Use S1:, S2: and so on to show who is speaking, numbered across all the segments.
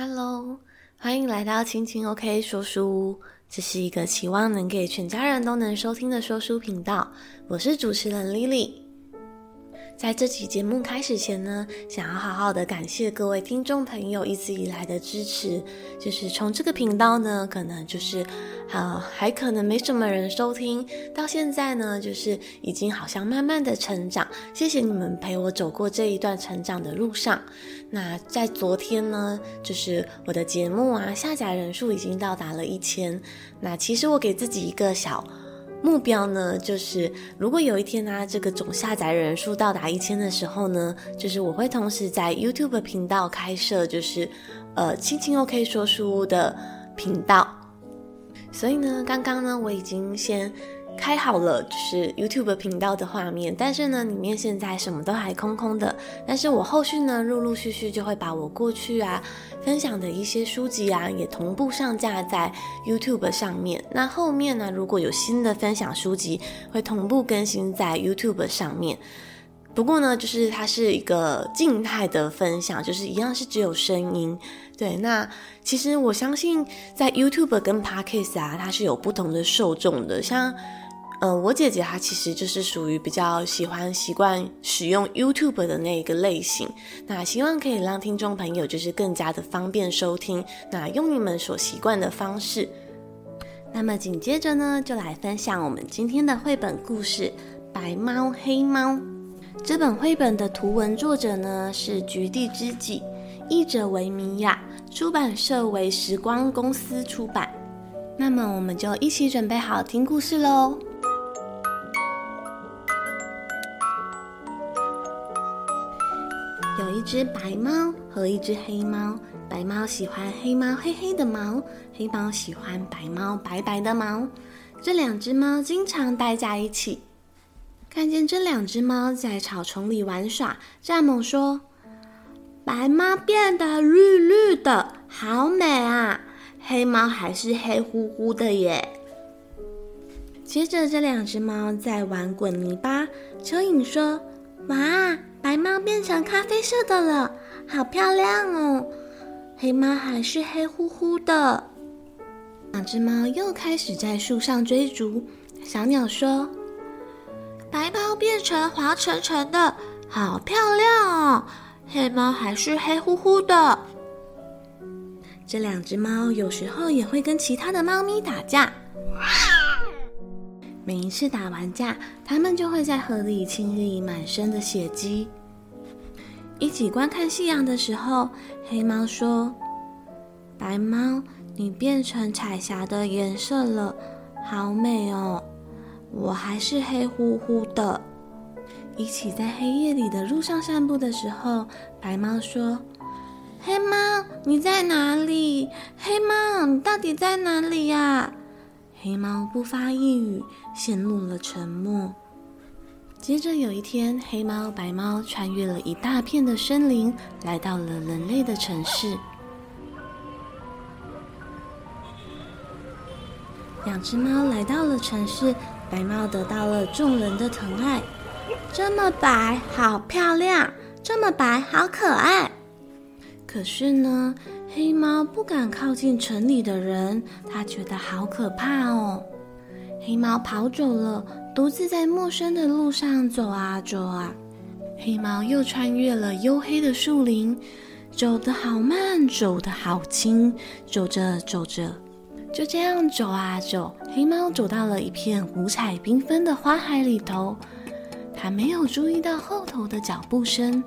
S1: Hello，欢迎来到亲亲 OK 说书屋。这是一个期望能给全家人都能收听的说书频道。我是主持人 Lily。在这期节目开始前呢，想要好好的感谢各位听众朋友一直以来的支持。就是从这个频道呢，可能就是，呃，还可能没什么人收听，到现在呢，就是已经好像慢慢的成长。谢谢你们陪我走过这一段成长的路上。那在昨天呢，就是我的节目啊，下载人数已经到达了一千。那其实我给自己一个小。目标呢，就是如果有一天呢、啊，这个总下载人数到达一千的时候呢，就是我会同时在 YouTube 频道开设，就是呃，青青 OK 说书屋的频道。所以呢，刚刚呢，我已经先。开好了，就是 YouTube 频道的画面，但是呢，里面现在什么都还空空的。但是我后续呢，陆陆续续就会把我过去啊分享的一些书籍啊，也同步上架在 YouTube 上面。那后面呢，如果有新的分享书籍，会同步更新在 YouTube 上面。不过呢，就是它是一个静态的分享，就是一样是只有声音。对，那其实我相信在 YouTube 跟 Podcast 啊，它是有不同的受众的，像。嗯、我姐姐她其实就是属于比较喜欢习惯使用 YouTube 的那一个类型。那希望可以让听众朋友就是更加的方便收听，那用你们所习惯的方式。那么紧接着呢，就来分享我们今天的绘本故事《白猫黑猫》。这本绘本的图文作者呢是菊地知己，译者为米雅，出版社为时光公司出版。那么我们就一起准备好听故事喽。只白猫和一只黑猫，白猫喜欢黑猫黑黑的毛，黑猫喜欢白猫白白的毛。这两只猫经常待在一起。看见这两只猫在草丛里玩耍，蚱蜢说：“白猫变得绿绿的，好美啊！黑猫还是黑乎乎的耶。”接着，这两只猫在玩滚泥巴，蚯蚓说：“哇！”白猫变成咖啡色的了，好漂亮哦！黑猫还是黑乎乎的。两只猫又开始在树上追逐。小鸟说：“白猫变成黄橙橙的，好漂亮哦！黑猫还是黑乎乎的。”这两只猫有时候也会跟其他的猫咪打架。每一次打完架，他们就会在河里清理满身的血迹。一起观看夕阳的时候，黑猫说：“白猫，你变成彩霞的颜色了，好美哦！我还是黑乎乎的。”一起在黑夜里的路上散步的时候，白猫说：“黑猫，你在哪里？黑猫，你到底在哪里呀？”黑猫不发一语，陷入了沉默。接着有一天，黑猫、白猫穿越了一大片的森林，来到了人类的城市。两只猫来到了城市，白猫得到了众人的疼爱。这么白，好漂亮；这么白，好可爱。可是呢，黑猫不敢靠近城里的人，它觉得好可怕哦。黑猫跑走了，独自在陌生的路上走啊走啊。黑猫又穿越了黝黑的树林，走得好慢，走得好轻。走着走着，就这样走啊走，黑猫走到了一片五彩缤纷的花海里头。它没有注意到后头的脚步声。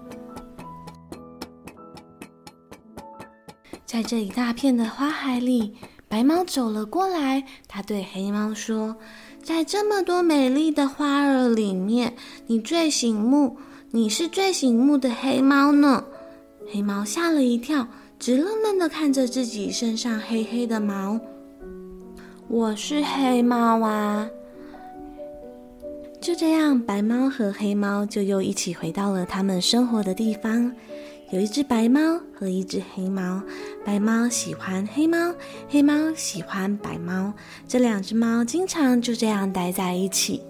S1: 在这一大片的花海里，白猫走了过来。它对黑猫说：“在这么多美丽的花儿里面，你最醒目，你是最醒目的黑猫呢。”黑猫吓了一跳，直愣愣地看着自己身上黑黑的毛。“我是黑猫啊！”就这样，白猫和黑猫就又一起回到了他们生活的地方。有一只白猫和一只黑猫，白猫喜欢黑猫，黑猫喜欢白猫。这两只猫经常就这样待在一起。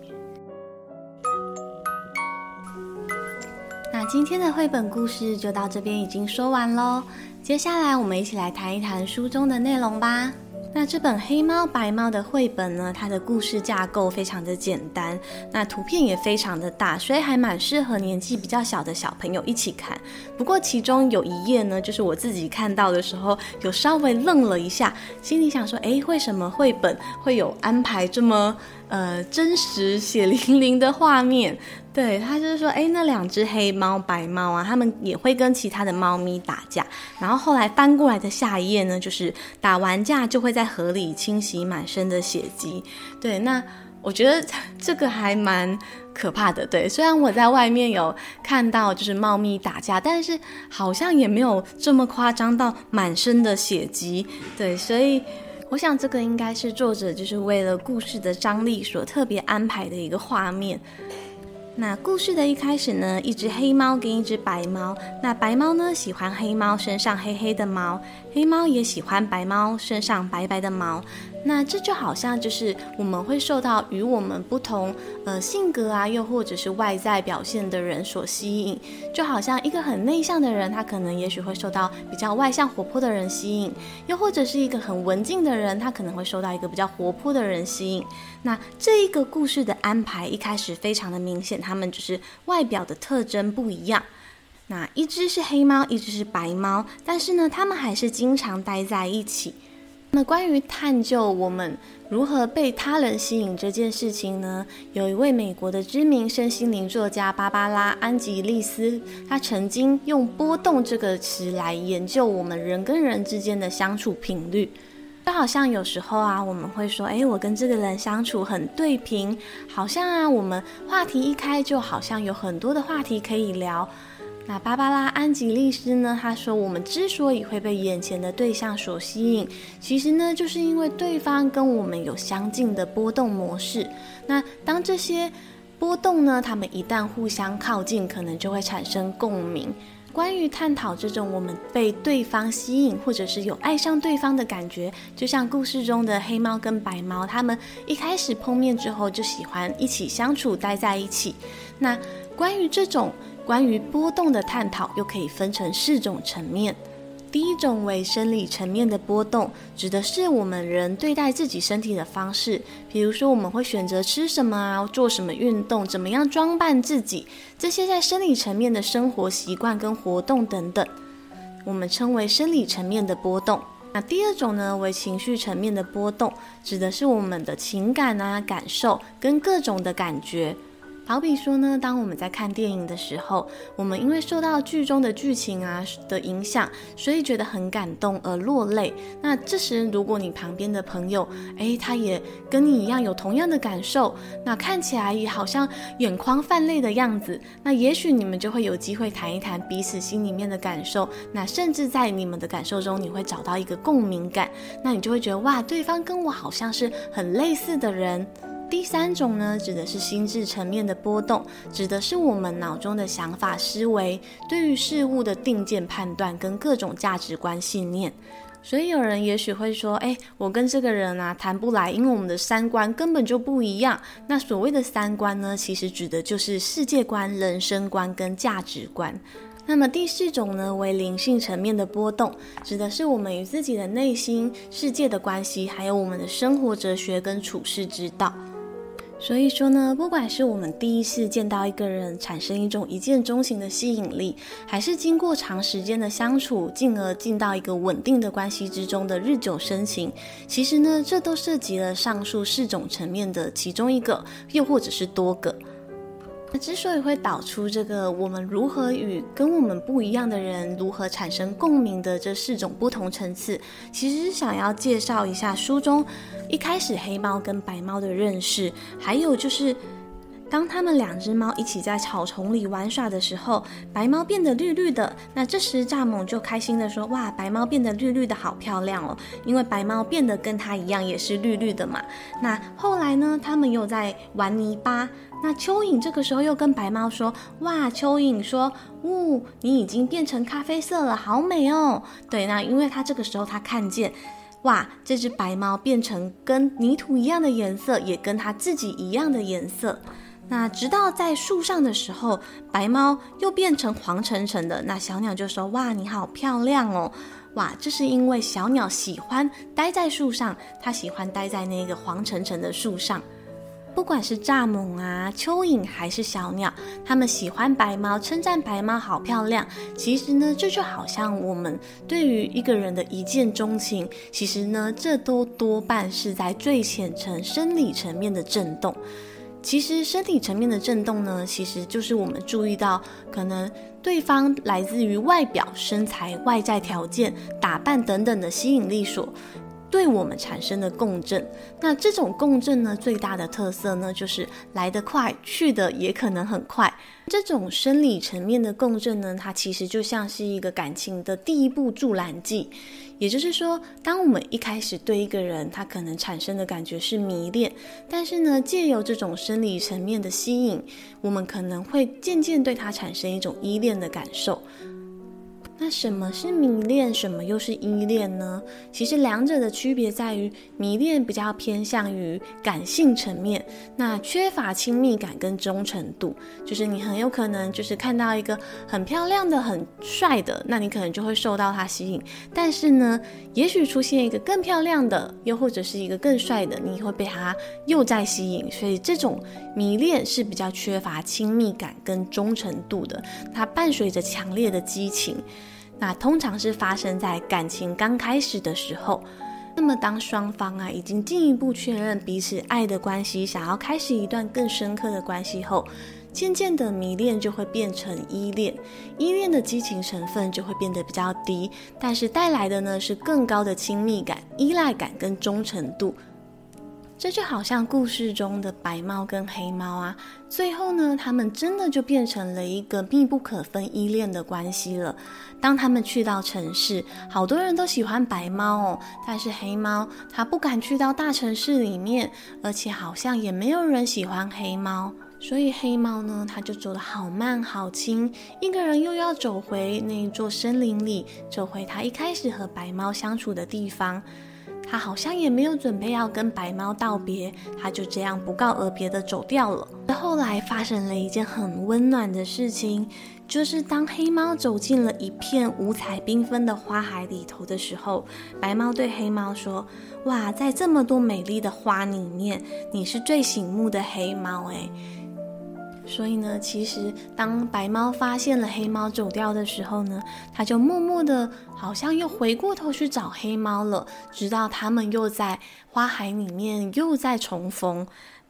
S1: 那今天的绘本故事就到这边已经说完喽。接下来，我们一起来谈一谈书中的内容吧。那这本黑猫白猫的绘本呢，它的故事架构非常的简单，那图片也非常的大，所以还蛮适合年纪比较小的小朋友一起看。不过其中有一页呢，就是我自己看到的时候，有稍微愣了一下，心里想说，诶，为什么绘本会有安排这么呃真实血淋淋的画面？对，他就是说，哎，那两只黑猫白猫啊，他们也会跟其他的猫咪打架。然后后来翻过来的下一页呢，就是打完架就会在河里清洗满身的血迹。对，那我觉得这个还蛮可怕的。对，虽然我在外面有看到就是猫咪打架，但是好像也没有这么夸张到满身的血迹。对，所以我想这个应该是作者就是为了故事的张力所特别安排的一个画面。那故事的一开始呢，一只黑猫跟一只白猫。那白猫呢，喜欢黑猫身上黑黑的毛，黑猫也喜欢白猫身上白白的毛。那这就好像就是我们会受到与我们不同呃性格啊，又或者是外在表现的人所吸引，就好像一个很内向的人，他可能也许会受到比较外向活泼的人吸引，又或者是一个很文静的人，他可能会受到一个比较活泼的人吸引。那这一个故事的安排一开始非常的明显，他们就是外表的特征不一样。那一只是黑猫，一只是白猫，但是呢，他们还是经常待在一起。那关于探究我们如何被他人吸引这件事情呢，有一位美国的知名身心灵作家芭芭拉·安吉丽斯，他曾经用“波动”这个词来研究我们人跟人之间的相处频率。就好像有时候啊，我们会说：“诶，我跟这个人相处很对频，好像啊，我们话题一开，就好像有很多的话题可以聊。”那芭芭拉·安吉丽斯呢？他说，我们之所以会被眼前的对象所吸引，其实呢，就是因为对方跟我们有相近的波动模式。那当这些波动呢，他们一旦互相靠近，可能就会产生共鸣。关于探讨这种我们被对方吸引，或者是有爱上对方的感觉，就像故事中的黑猫跟白猫，他们一开始碰面之后就喜欢一起相处，待在一起。那关于这种。关于波动的探讨又可以分成四种层面。第一种为生理层面的波动，指的是我们人对待自己身体的方式，比如说我们会选择吃什么啊，做什么运动，怎么样装扮自己，这些在生理层面的生活习惯跟活动等等，我们称为生理层面的波动。那第二种呢，为情绪层面的波动，指的是我们的情感啊、感受跟各种的感觉。好比说呢，当我们在看电影的时候，我们因为受到剧中的剧情啊的影响，所以觉得很感动而落泪。那这时，如果你旁边的朋友，诶，他也跟你一样有同样的感受，那看起来也好像眼眶泛泪的样子，那也许你们就会有机会谈一谈彼此心里面的感受。那甚至在你们的感受中，你会找到一个共鸣感，那你就会觉得哇，对方跟我好像是很类似的人。第三种呢，指的是心智层面的波动，指的是我们脑中的想法、思维，对于事物的定见、判断跟各种价值观、信念。所以有人也许会说：“诶，我跟这个人啊谈不来，因为我们的三观根本就不一样。”那所谓的三观呢，其实指的就是世界观、人生观跟价值观。那么第四种呢，为灵性层面的波动，指的是我们与自己的内心世界的关系，还有我们的生活哲学跟处世之道。所以说呢，不管是我们第一次见到一个人产生一种一见钟情的吸引力，还是经过长时间的相处，进而进到一个稳定的关系之中的日久生情，其实呢，这都涉及了上述四种层面的其中一个，又或者是多个。那之所以会导出这个我们如何与跟我们不一样的人如何产生共鸣的这四种不同层次，其实是想要介绍一下书中一开始黑猫跟白猫的认识，还有就是。当他们两只猫一起在草丛里玩耍的时候，白猫变得绿绿的。那这时蚱蜢就开心地说：“哇，白猫变得绿绿的，好漂亮哦！因为白猫变得跟它一样，也是绿绿的嘛。”那后来呢，他们又在玩泥巴。那蚯蚓这个时候又跟白猫说：“哇，蚯蚓说，呜，你已经变成咖啡色了，好美哦。”对，那因为它这个时候它看见，哇，这只白猫变成跟泥土一样的颜色，也跟它自己一样的颜色。那直到在树上的时候，白猫又变成黄澄澄的。那小鸟就说：“哇，你好漂亮哦！哇，这是因为小鸟喜欢待在树上，它喜欢待在那个黄澄澄的树上。”不管是蚱蜢啊、蚯蚓还是小鸟，它们喜欢白猫，称赞白猫好漂亮。其实呢，这就好像我们对于一个人的一见钟情，其实呢，这都多半是在最浅层生理层面的震动。其实身体层面的震动呢，其实就是我们注意到，可能对方来自于外表、身材、外在条件、打扮等等的吸引力所。对我们产生的共振，那这种共振呢，最大的特色呢，就是来得快，去得也可能很快。这种生理层面的共振呢，它其实就像是一个感情的第一步助燃剂。也就是说，当我们一开始对一个人，他可能产生的感觉是迷恋，但是呢，借由这种生理层面的吸引，我们可能会渐渐对他产生一种依恋的感受。那什么是迷恋，什么又是依恋呢？其实两者的区别在于，迷恋比较偏向于感性层面，那缺乏亲密感跟忠诚度。就是你很有可能就是看到一个很漂亮的、很帅的，那你可能就会受到他吸引。但是呢，也许出现一个更漂亮的，又或者是一个更帅的，你会被他又再吸引。所以这种迷恋是比较缺乏亲密感跟忠诚度的，它伴随着强烈的激情。那通常是发生在感情刚开始的时候，那么当双方啊已经进一步确认彼此爱的关系，想要开始一段更深刻的关系后，渐渐的迷恋就会变成依恋，依恋的激情成分就会变得比较低，但是带来的呢是更高的亲密感、依赖感跟忠诚度。这就好像故事中的白猫跟黑猫啊，最后呢，他们真的就变成了一个密不可分依恋的关系了。当他们去到城市，好多人都喜欢白猫哦，但是黑猫它不敢去到大城市里面，而且好像也没有人喜欢黑猫，所以黑猫呢，它就走得好慢好轻，一个人又要走回那一座森林里，走回他一开始和白猫相处的地方。他好像也没有准备要跟白猫道别，他就这样不告而别的走掉了。后来发生了一件很温暖的事情，就是当黑猫走进了一片五彩缤纷的花海里头的时候，白猫对黑猫说：“哇，在这么多美丽的花里面，你是最醒目的黑猫诶。”所以呢，其实当白猫发现了黑猫走掉的时候呢，它就默默的，好像又回过头去找黑猫了。直到他们又在花海里面又再重逢，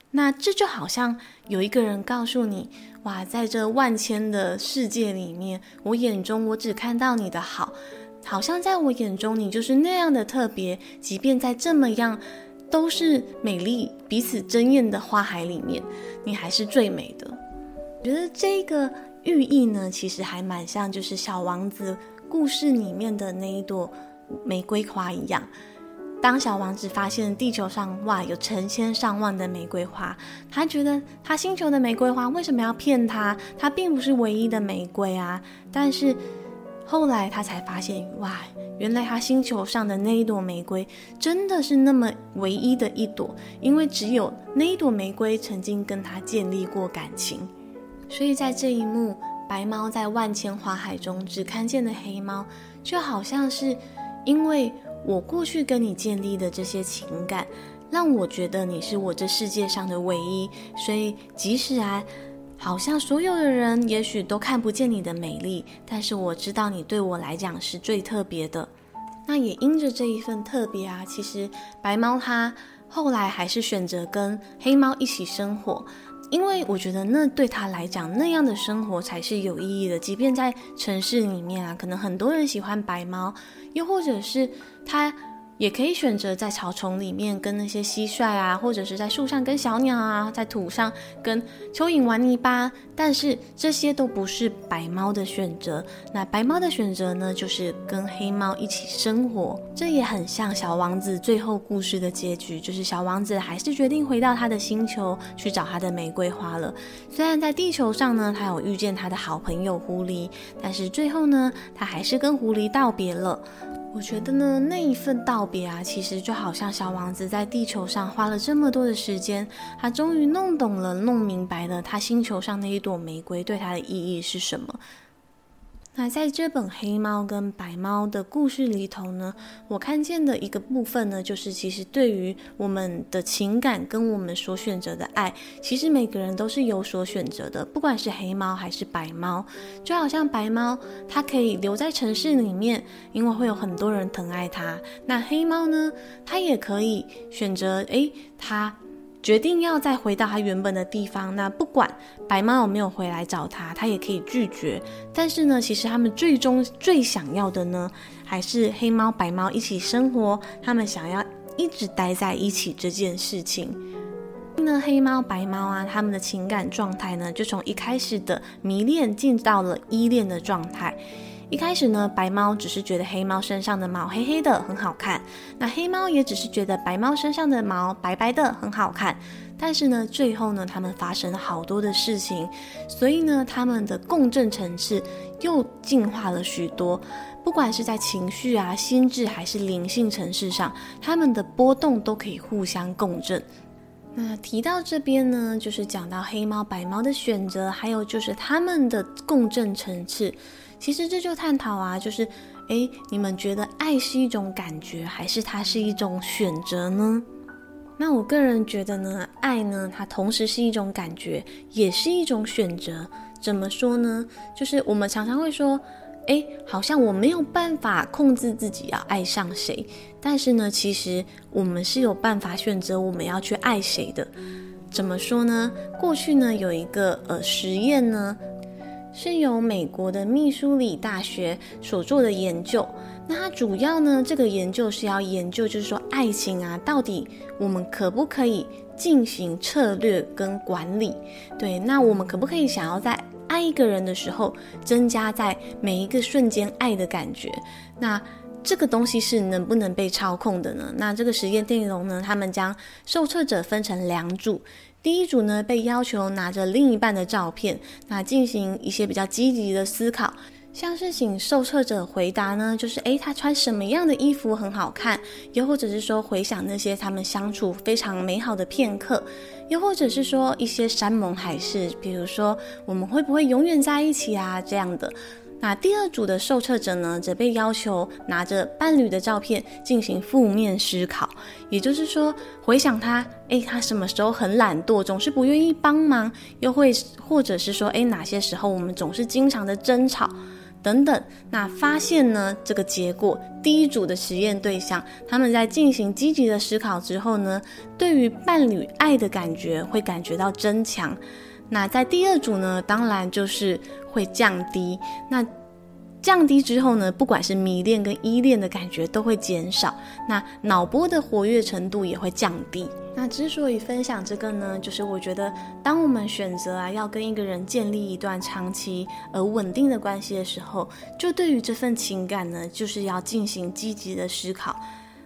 S1: 那这就好像有一个人告诉你：哇，在这万千的世界里面，我眼中我只看到你的好，好像在我眼中你就是那样的特别。即便在这么样都是美丽、彼此争艳的花海里面，你还是最美的。觉得这个寓意呢，其实还蛮像，就是小王子故事里面的那一朵玫瑰花一样。当小王子发现地球上哇有成千上万的玫瑰花，他觉得他星球的玫瑰花为什么要骗他？他并不是唯一的玫瑰啊！但是后来他才发现，哇，原来他星球上的那一朵玫瑰真的是那么唯一的一朵，因为只有那一朵玫瑰曾经跟他建立过感情。所以在这一幕，白猫在万千花海中只看见了黑猫，就好像是因为我过去跟你建立的这些情感，让我觉得你是我这世界上的唯一。所以即使啊，好像所有的人也许都看不见你的美丽，但是我知道你对我来讲是最特别的。那也因着这一份特别啊，其实白猫它后来还是选择跟黑猫一起生活。因为我觉得那对他来讲，那样的生活才是有意义的。即便在城市里面啊，可能很多人喜欢白猫，又或者是他。也可以选择在草丛里面跟那些蟋蟀啊，或者是在树上跟小鸟啊，在土上跟蚯蚓玩泥巴，但是这些都不是白猫的选择。那白猫的选择呢，就是跟黑猫一起生活。这也很像小王子最后故事的结局，就是小王子还是决定回到他的星球去找他的玫瑰花了。虽然在地球上呢，他有遇见他的好朋友狐狸，但是最后呢，他还是跟狐狸道别了。我觉得呢，那一份道别啊，其实就好像小王子在地球上花了这么多的时间，他终于弄懂了、弄明白了他星球上那一朵玫瑰对他的意义是什么。那在这本黑猫跟白猫的故事里头呢，我看见的一个部分呢，就是其实对于我们的情感跟我们所选择的爱，其实每个人都是有所选择的，不管是黑猫还是白猫，就好像白猫它可以留在城市里面，因为会有很多人疼爱它。那黑猫呢，它也可以选择，诶，它。决定要再回到他原本的地方，那不管白猫有没有回来找他，他也可以拒绝。但是呢，其实他们最终最想要的呢，还是黑猫白猫一起生活，他们想要一直待在一起这件事情。那黑猫白猫啊，他们的情感状态呢，就从一开始的迷恋进到了依恋的状态。一开始呢，白猫只是觉得黑猫身上的毛黑黑的很好看，那黑猫也只是觉得白猫身上的毛白白的很好看。但是呢，最后呢，他们发生了好多的事情，所以呢，他们的共振层次又进化了许多。不管是在情绪啊、心智还是灵性层次上，他们的波动都可以互相共振。那提到这边呢，就是讲到黑猫白猫的选择，还有就是他们的共振层次。其实这就探讨啊，就是，诶，你们觉得爱是一种感觉，还是它是一种选择呢？那我个人觉得呢，爱呢，它同时是一种感觉，也是一种选择。怎么说呢？就是我们常常会说，诶，好像我没有办法控制自己要爱上谁，但是呢，其实我们是有办法选择我们要去爱谁的。怎么说呢？过去呢，有一个呃实验呢。是由美国的密苏里大学所做的研究。那它主要呢，这个研究是要研究，就是说爱情啊，到底我们可不可以进行策略跟管理？对，那我们可不可以想要在爱一个人的时候，增加在每一个瞬间爱的感觉？那这个东西是能不能被操控的呢？那这个实验内容呢，他们将受测者分成两组。第一组呢，被要求拿着另一半的照片，那进行一些比较积极的思考，像是请受测者回答呢，就是诶，他穿什么样的衣服很好看，又或者是说回想那些他们相处非常美好的片刻，又或者是说一些山盟海誓，比如说我们会不会永远在一起啊这样的。那第二组的受测者呢，则被要求拿着伴侣的照片进行负面思考，也就是说，回想他，诶，他什么时候很懒惰，总是不愿意帮忙，又会或者是说，诶，哪些时候我们总是经常的争吵，等等。那发现呢，这个结果，第一组的实验对象，他们在进行积极的思考之后呢，对于伴侣爱的感觉会感觉到增强。那在第二组呢，当然就是会降低。那降低之后呢，不管是迷恋跟依恋的感觉都会减少。那脑波的活跃程度也会降低。那之所以分享这个呢，就是我觉得，当我们选择啊要跟一个人建立一段长期而稳定的关系的时候，就对于这份情感呢，就是要进行积极的思考。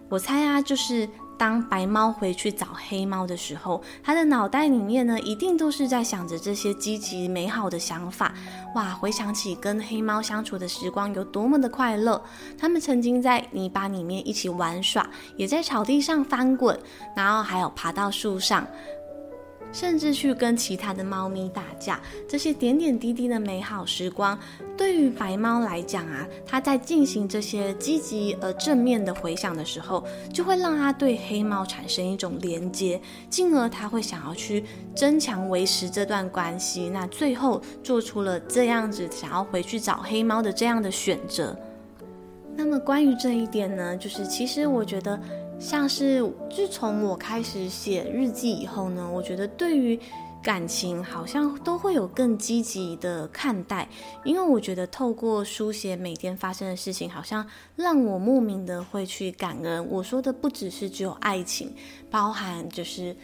S1: 我猜啊，就是。当白猫回去找黑猫的时候，它的脑袋里面呢，一定都是在想着这些积极美好的想法。哇，回想起跟黑猫相处的时光有多么的快乐，他们曾经在泥巴里面一起玩耍，也在草地上翻滚，然后还有爬到树上。甚至去跟其他的猫咪打架，这些点点滴滴的美好时光，对于白猫来讲啊，它在进行这些积极而正面的回想的时候，就会让它对黑猫产生一种连接，进而它会想要去增强维持这段关系。那最后做出了这样子想要回去找黑猫的这样的选择。那么关于这一点呢，就是其实我觉得。像是自从我开始写日记以后呢，我觉得对于感情好像都会有更积极的看待，因为我觉得透过书写每天发生的事情，好像让我莫名的会去感恩。我说的不只是只有爱情，包含就是。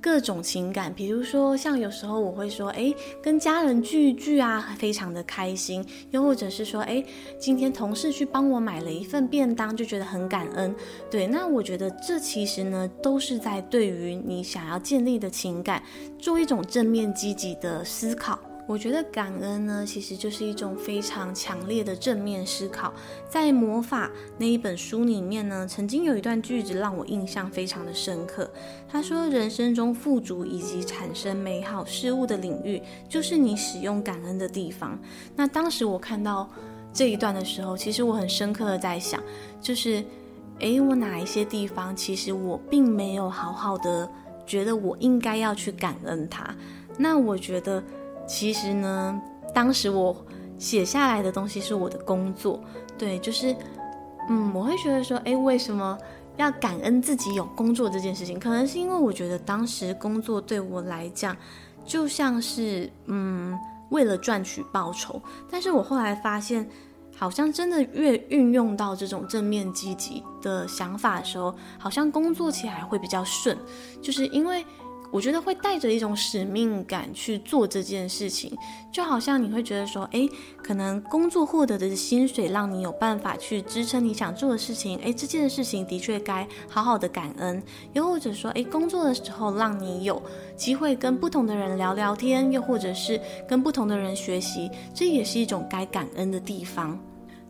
S1: 各种情感，比如说像有时候我会说，哎，跟家人聚一聚啊，非常的开心；又或者是说，哎，今天同事去帮我买了一份便当，就觉得很感恩。对，那我觉得这其实呢，都是在对于你想要建立的情感做一种正面积极的思考。我觉得感恩呢，其实就是一种非常强烈的正面思考。在《魔法》那一本书里面呢，曾经有一段句子让我印象非常的深刻。他说：“人生中富足以及产生美好事物的领域，就是你使用感恩的地方。”那当时我看到这一段的时候，其实我很深刻的在想，就是，诶，我哪一些地方，其实我并没有好好的觉得我应该要去感恩它。那我觉得。其实呢，当时我写下来的东西是我的工作，对，就是，嗯，我会觉得说，诶，为什么要感恩自己有工作这件事情？可能是因为我觉得当时工作对我来讲，就像是，嗯，为了赚取报酬。但是我后来发现，好像真的越运用到这种正面积极的想法的时候，好像工作起来会比较顺，就是因为。我觉得会带着一种使命感去做这件事情，就好像你会觉得说，哎，可能工作获得的薪水让你有办法去支撑你想做的事情，哎，这件事情的确该好好的感恩。又或者说，哎，工作的时候让你有机会跟不同的人聊聊天，又或者是跟不同的人学习，这也是一种该感恩的地方。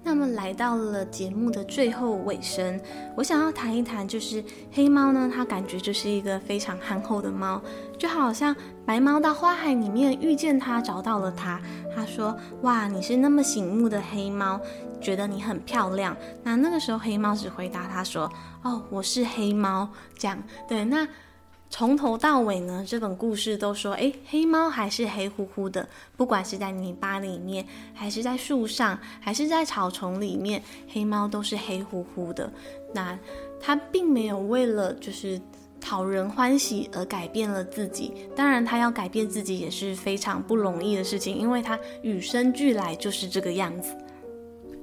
S1: 那么来到了节目的最后尾声，我想要谈一谈，就是黑猫呢，它感觉就是一个非常憨厚的猫，就好像白猫到花海里面遇见它，找到了它。他说：“哇，你是那么醒目的黑猫，觉得你很漂亮。”那那个时候黑猫只回答他说：“哦，我是黑猫。”这样对那。从头到尾呢，这本故事都说，诶，黑猫还是黑乎乎的，不管是在泥巴里面，还是在树上，还是在草丛里面，黑猫都是黑乎乎的。那它并没有为了就是讨人欢喜而改变了自己，当然，它要改变自己也是非常不容易的事情，因为它与生俱来就是这个样子。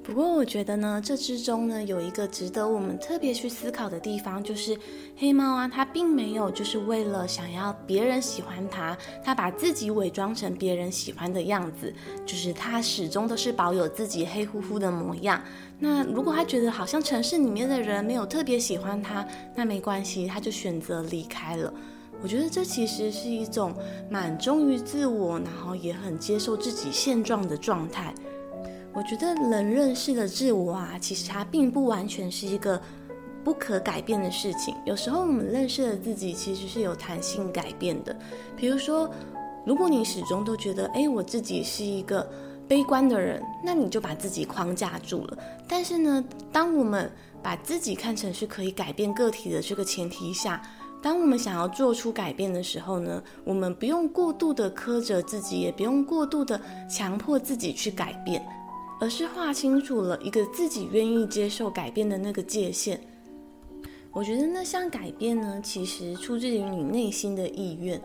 S1: 不过我觉得呢，这之中呢，有一个值得我们特别去思考的地方，就是黑猫啊，它并没有就是为了想要别人喜欢它，它把自己伪装成别人喜欢的样子，就是它始终都是保有自己黑乎乎的模样。那如果他觉得好像城市里面的人没有特别喜欢它，那没关系，他就选择离开了。我觉得这其实是一种蛮忠于自我，然后也很接受自己现状的状态。我觉得人认识的自我啊，其实它并不完全是一个不可改变的事情。有时候我们认识的自己其实是有弹性改变的。比如说，如果你始终都觉得，哎，我自己是一个悲观的人，那你就把自己框架住了。但是呢，当我们把自己看成是可以改变个体的这个前提下，当我们想要做出改变的时候呢，我们不用过度的苛责自己，也不用过度的强迫自己去改变。而是划清楚了一个自己愿意接受改变的那个界限。我觉得那项改变呢，其实出自于你内心的意愿。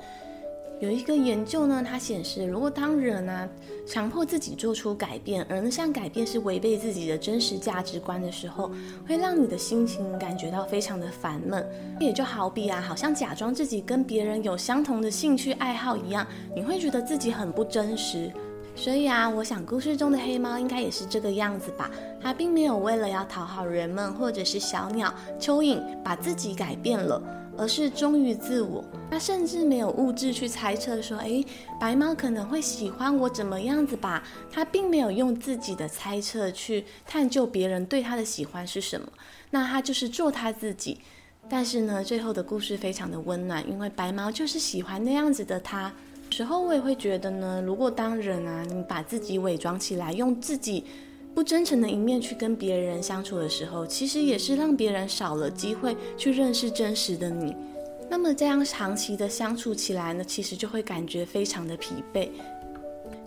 S1: 有一个研究呢，它显示，如果当人啊强迫自己做出改变，而那项改变是违背自己的真实价值观的时候，会让你的心情感觉到非常的烦闷。也就好比啊，好像假装自己跟别人有相同的兴趣爱好一样，你会觉得自己很不真实。所以啊，我想故事中的黑猫应该也是这个样子吧。它并没有为了要讨好人们，或者是小鸟、蚯蚓，把自己改变了，而是忠于自我。它甚至没有物质去猜测说，诶，白猫可能会喜欢我怎么样子吧。它并没有用自己的猜测去探究别人对它的喜欢是什么。那它就是做它自己。但是呢，最后的故事非常的温暖，因为白猫就是喜欢那样子的它。时候我也会觉得呢，如果当人啊，你把自己伪装起来，用自己不真诚的一面去跟别人相处的时候，其实也是让别人少了机会去认识真实的你。那么这样长期的相处起来呢，其实就会感觉非常的疲惫。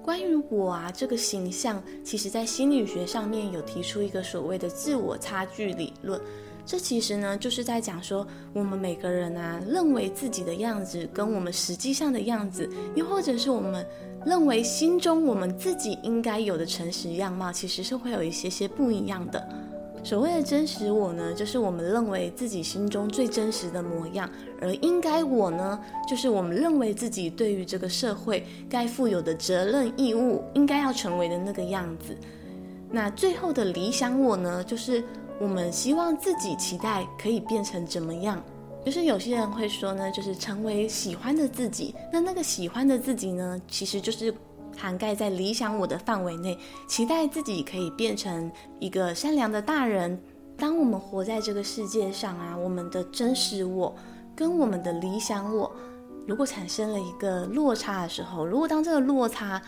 S1: 关于我啊这个形象，其实在心理学上面有提出一个所谓的自我差距理论。这其实呢，就是在讲说，我们每个人啊，认为自己的样子跟我们实际上的样子，又或者是我们认为心中我们自己应该有的诚实样貌，其实是会有一些些不一样的。所谓的真实我呢，就是我们认为自己心中最真实的模样；而应该我呢，就是我们认为自己对于这个社会该负有的责任义务，应该要成为的那个样子。那最后的理想我呢，就是。我们希望自己期待可以变成怎么样？就是有些人会说呢，就是成为喜欢的自己。那那个喜欢的自己呢，其实就是涵盖在理想我的范围内，期待自己可以变成一个善良的大人。当我们活在这个世界上啊，我们的真实我跟我们的理想我，如果产生了一个落差的时候，如果当这个落差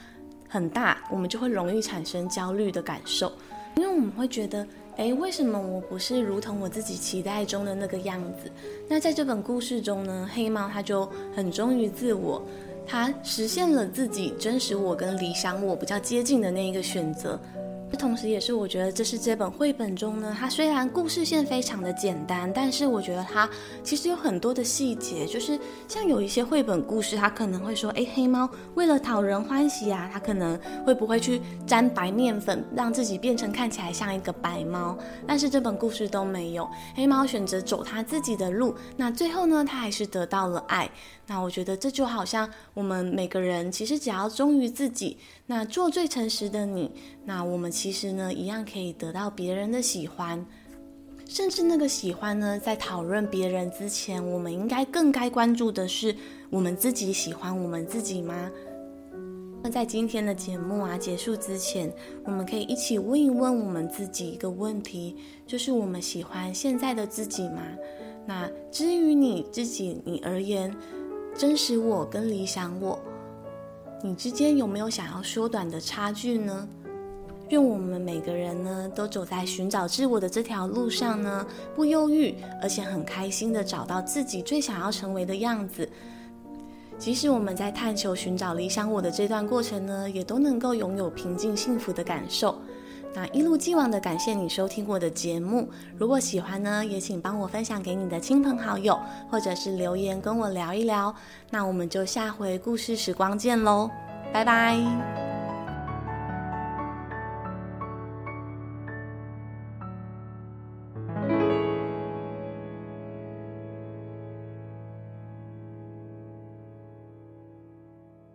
S1: 很大，我们就会容易产生焦虑的感受，因为我们会觉得，诶，为什么我不是如同我自己期待中的那个样子？那在这本故事中呢，黑猫它就很忠于自我，它实现了自己真实我跟理想我比较接近的那一个选择。这同时，也是我觉得这是这本绘本中呢，它虽然故事线非常的简单，但是我觉得它其实有很多的细节，就是像有一些绘本故事，它可能会说，哎，黑猫为了讨人欢喜啊，它可能会不会去沾白面粉，让自己变成看起来像一个白猫？但是这本故事都没有，黑猫选择走它自己的路，那最后呢，它还是得到了爱。那我觉得这就好像我们每个人其实只要忠于自己，那做最诚实的你，那我们其实呢一样可以得到别人的喜欢，甚至那个喜欢呢，在讨论别人之前，我们应该更该关注的是我们自己喜欢我们自己吗？那在今天的节目啊结束之前，我们可以一起问一问我们自己一个问题，就是我们喜欢现在的自己吗？那至于你自己你而言，真实我跟理想我，你之间有没有想要缩短的差距呢？愿我们每个人呢，都走在寻找自我的这条路上呢，不忧郁，而且很开心的找到自己最想要成为的样子。即使我们在探求寻找理想我的这段过程呢，也都能够拥有平静幸福的感受。那一如既往的感谢你收听我的节目，如果喜欢呢，也请帮我分享给你的亲朋好友，或者是留言跟我聊一聊。那我们就下回故事时光见喽，拜拜。